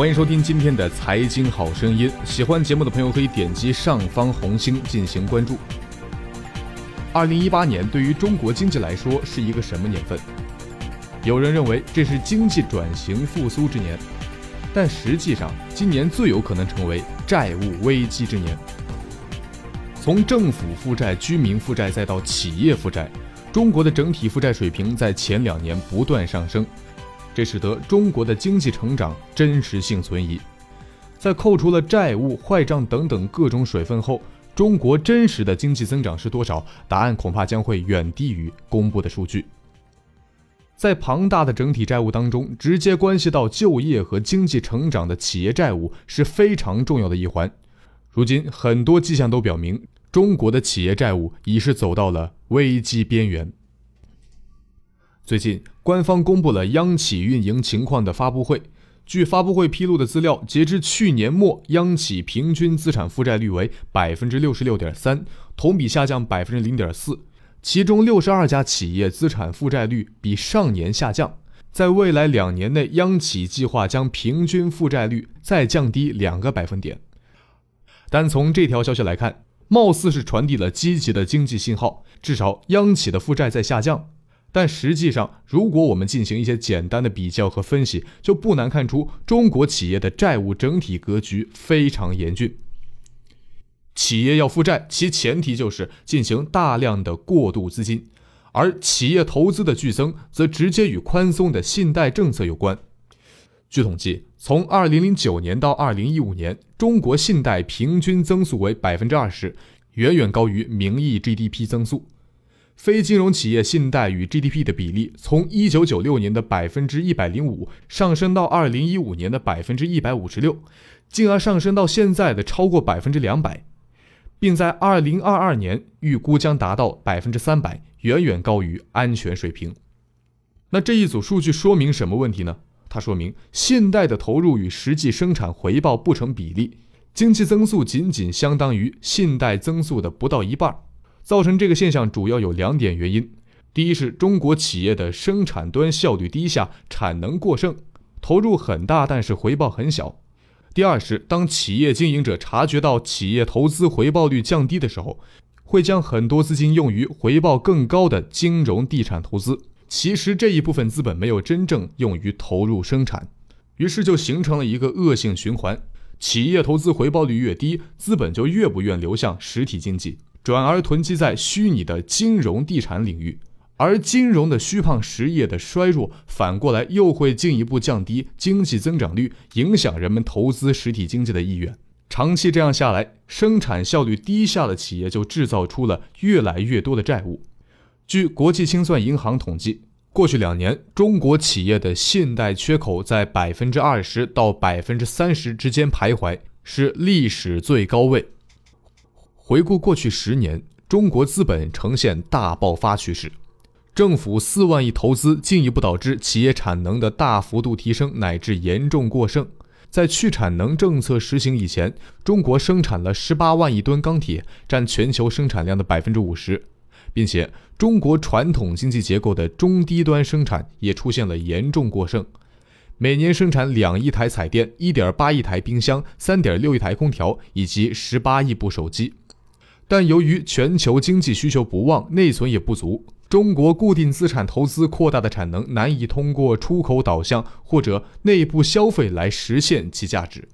欢迎收听今天的财经好声音。喜欢节目的朋友可以点击上方红心进行关注。二零一八年对于中国经济来说是一个什么年份？有人认为这是经济转型复苏之年，但实际上今年最有可能成为债务危机之年。从政府负债、居民负债再到企业负债，中国的整体负债水平在前两年不断上升。这使得中国的经济成长真实性存疑。在扣除了债务、坏账等等各种水分后，中国真实的经济增长是多少？答案恐怕将会远低于公布的数据。在庞大的整体债务当中，直接关系到就业和经济成长的企业债务是非常重要的一环。如今，很多迹象都表明，中国的企业债务已是走到了危机边缘。最近，官方公布了央企运营情况的发布会。据发布会披露的资料，截至去年末，央企平均资产负债率为百分之六十六点三，同比下降百分之零点四。其中，六十二家企业资产负债率比上年下降。在未来两年内，央企计划将平均负债率再降低两个百分点。但从这条消息来看，貌似是传递了积极的经济信号，至少央企的负债在下降。但实际上，如果我们进行一些简单的比较和分析，就不难看出中国企业的债务整体格局非常严峻。企业要负债，其前提就是进行大量的过渡资金，而企业投资的剧增则直接与宽松的信贷政策有关。据统计，从2009年到2015年，中国信贷平均增速为百分之二十，远远高于名义 GDP 增速。非金融企业信贷与 GDP 的比例从1996年的百分之一百零五上升到2015年的百分之一百五十六，进而上升到现在的超过百分之两百，并在2022年预估将达到百分之三百，远远高于安全水平。那这一组数据说明什么问题呢？它说明信贷的投入与实际生产回报不成比例，经济增速仅仅相当于信贷增速的不到一半。造成这个现象主要有两点原因：第一是中国企业的生产端效率低下，产能过剩，投入很大，但是回报很小；第二是当企业经营者察觉到企业投资回报率降低的时候，会将很多资金用于回报更高的金融地产投资。其实这一部分资本没有真正用于投入生产，于是就形成了一个恶性循环：企业投资回报率越低，资本就越不愿流向实体经济。转而囤积在虚拟的金融地产领域，而金融的虚胖实业的衰弱，反过来又会进一步降低经济增长率，影响人们投资实体经济的意愿。长期这样下来，生产效率低下的企业就制造出了越来越多的债务。据国际清算银行统计，过去两年中国企业的信贷缺口在百分之二十到百分之三十之间徘徊，是历史最高位。回顾过去十年，中国资本呈现大爆发趋势，政府四万亿投资进一步导致企业产能的大幅度提升乃至严重过剩。在去产能政策实行以前，中国生产了十八万亿吨钢铁，占全球生产量的百分之五十，并且中国传统经济结构的中低端生产也出现了严重过剩，每年生产两亿台彩电、一点八亿台冰箱、三点六亿台空调以及十八亿部手机。但由于全球经济需求不旺，内存也不足，中国固定资产投资扩大的产能难以通过出口导向或者内部消费来实现其价值，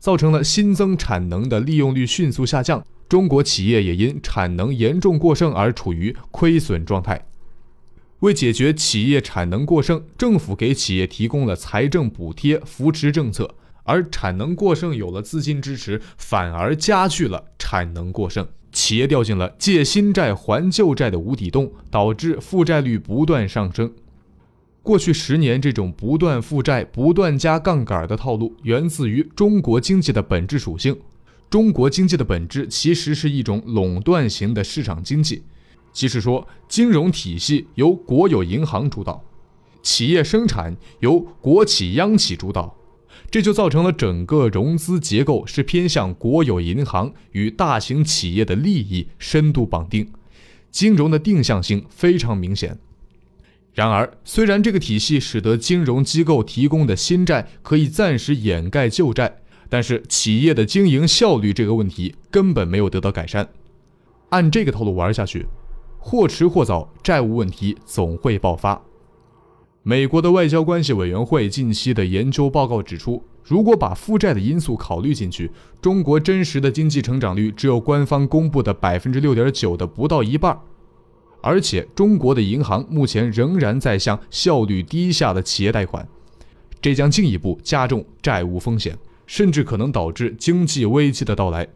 造成了新增产能的利用率迅速下降。中国企业也因产能严重过剩而处于亏损状态。为解决企业产能过剩，政府给企业提供了财政补贴扶持政策，而产能过剩有了资金支持，反而加剧了产能过剩。企业掉进了借新债还旧债的无底洞，导致负债率不断上升。过去十年，这种不断负债、不断加杠杆的套路，源自于中国经济的本质属性。中国经济的本质其实是一种垄断型的市场经济，即是说，金融体系由国有银行主导，企业生产由国企央企主导。这就造成了整个融资结构是偏向国有银行与大型企业的利益深度绑定，金融的定向性非常明显。然而，虽然这个体系使得金融机构提供的新债可以暂时掩盖旧债，但是企业的经营效率这个问题根本没有得到改善。按这个套路玩下去，或迟或早，债务问题总会爆发。美国的外交关系委员会近期的研究报告指出，如果把负债的因素考虑进去，中国真实的经济成长率只有官方公布的百分之六点九的不到一半。而且，中国的银行目前仍然在向效率低下的企业贷款，这将进一步加重债务风险，甚至可能导致经济危机的到来。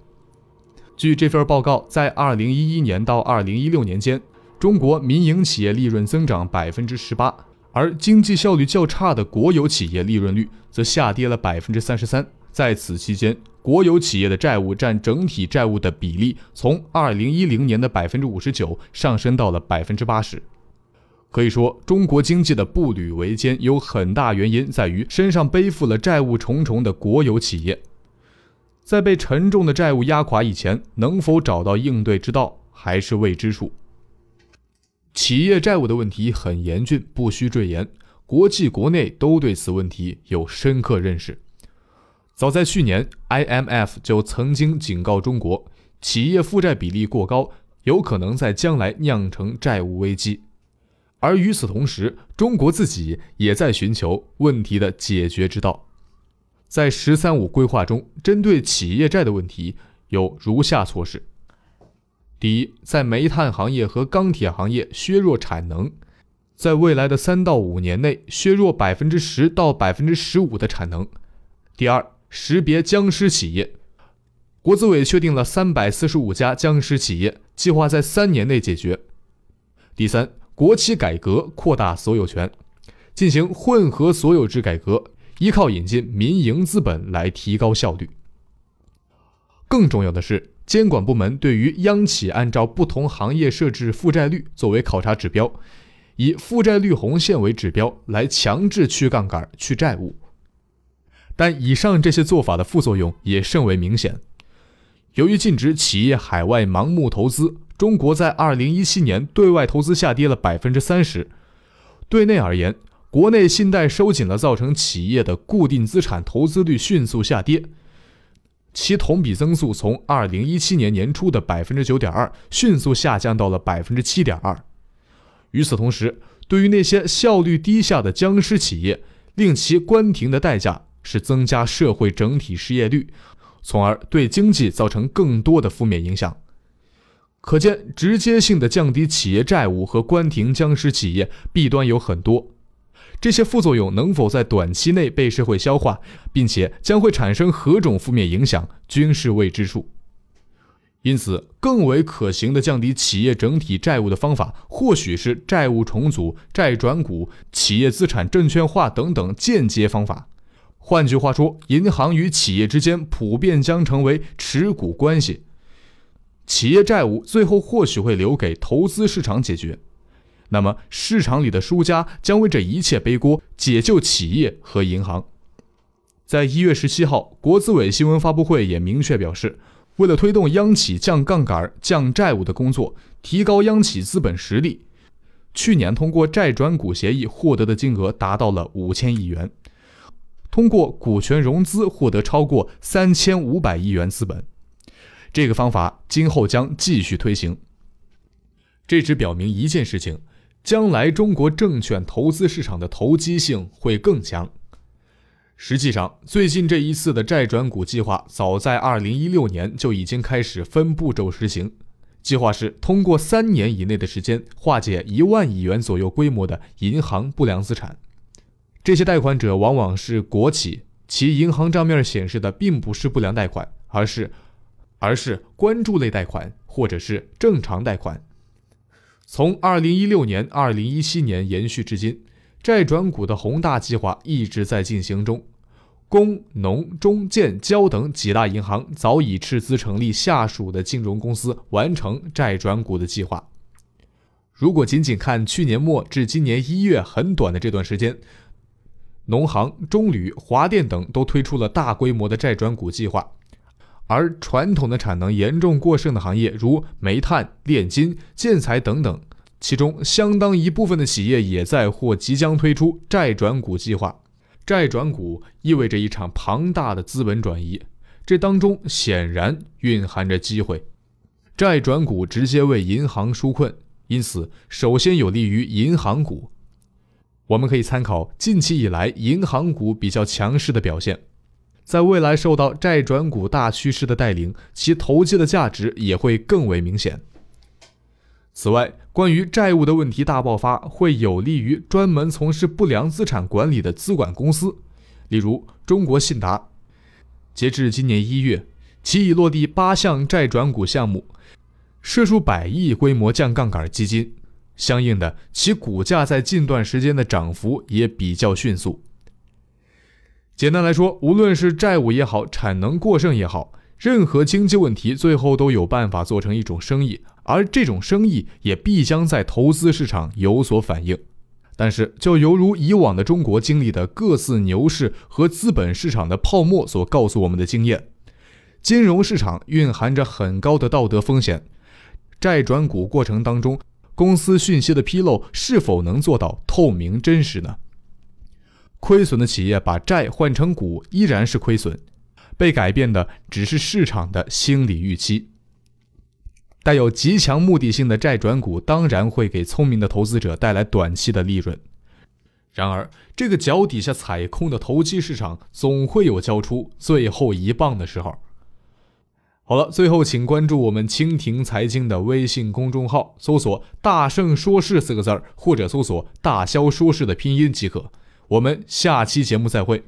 据这份报告，在2011年到2016年间，中国民营企业利润增长百分之十八，而经济效率较差的国有企业利润率则下跌了百分之三十三。在此期间，国有企业的债务占整体债务的比例从二零一零年的百分之五十九上升到了百分之八十。可以说，中国经济的步履维艰有很大原因在于身上背负了债务重重的国有企业。在被沉重的债务压垮以前，能否找到应对之道还是未知数。企业债务的问题很严峻，不需赘言，国际国内都对此问题有深刻认识。早在去年，IMF 就曾经警告中国，企业负债比例过高，有可能在将来酿成债务危机。而与此同时，中国自己也在寻求问题的解决之道。在“十三五”规划中，针对企业债的问题有如下措施：第一，在煤炭行业和钢铁行业削弱产能，在未来的三到五年内削弱百分之十到百分之十五的产能；第二，识别僵尸企业，国资委确定了三百四十五家僵尸企业，计划在三年内解决。第三，国企改革扩大所有权，进行混合所有制改革，依靠引进民营资本来提高效率。更重要的是，监管部门对于央企按照不同行业设置负债率作为考察指标，以负债率红线为指标来强制去杠杆、去债务。但以上这些做法的副作用也甚为明显。由于禁止企业海外盲目投资，中国在2017年对外投资下跌了百分之三十。对内而言，国内信贷收紧了，造成企业的固定资产投资率迅速下跌，其同比增速从2017年年初的百分之九点二迅速下降到了百分之七点二。与此同时，对于那些效率低下的僵尸企业，令其关停的代价。是增加社会整体失业率，从而对经济造成更多的负面影响。可见，直接性的降低企业债务和关停僵尸企业弊端有很多。这些副作用能否在短期内被社会消化，并且将会产生何种负面影响，均是未知数。因此，更为可行的降低企业整体债务的方法，或许是债务重组、债转股、企业资产证券化等等间接方法。换句话说，银行与企业之间普遍将成为持股关系，企业债务最后或许会留给投资市场解决，那么市场里的输家将为这一切背锅，解救企业和银行。在一月十七号，国资委新闻发布会也明确表示，为了推动央企降杠杆、降债务的工作，提高央企资本实力，去年通过债转股协议获得的金额达到了五千亿元。通过股权融资获得超过三千五百亿元资本，这个方法今后将继续推行。这只表明一件事情：将来中国证券投资市场的投机性会更强。实际上，最近这一次的债转股计划，早在二零一六年就已经开始分步骤实行。计划是通过三年以内的时间，化解一万亿元左右规模的银行不良资产。这些贷款者往往是国企，其银行账面显示的并不是不良贷款，而是，而是关注类贷款或者是正常贷款。从2016年、2017年延续至今，债转股的宏大计划一直在进行中。工农中建交等几大银行早已斥资成立下属的金融公司，完成债转股的计划。如果仅仅看去年末至今年一月很短的这段时间，农行、中铝、华电等都推出了大规模的债转股计划，而传统的产能严重过剩的行业，如煤炭、炼金、建材等等，其中相当一部分的企业也在或即将推出债转股计划。债转股意味着一场庞大的资本转移，这当中显然蕴含着机会。债转股直接为银行纾困，因此首先有利于银行股。我们可以参考近期以来银行股比较强势的表现，在未来受到债转股大趋势的带领，其投机的价值也会更为明显。此外，关于债务的问题大爆发，会有利于专门从事不良资产管理的资管公司，例如中国信达。截至今年一月，其已落地八项债转股项目，涉数百亿规模降杠杆基金。相应的，其股价在近段时间的涨幅也比较迅速。简单来说，无论是债务也好，产能过剩也好，任何经济问题最后都有办法做成一种生意，而这种生意也必将在投资市场有所反映。但是，就犹如以往的中国经历的各次牛市和资本市场的泡沫所告诉我们的经验，金融市场蕴含着很高的道德风险，债转股过程当中。公司讯息的披露是否能做到透明真实呢？亏损的企业把债换成股依然是亏损，被改变的只是市场的心理预期。带有极强目的性的债转股当然会给聪明的投资者带来短期的利润，然而这个脚底下踩空的投机市场总会有交出最后一棒的时候。好了，最后请关注我们蜻蜓财经的微信公众号，搜索“大圣说事”四个字儿，或者搜索“大肖说事”的拼音即可。我们下期节目再会。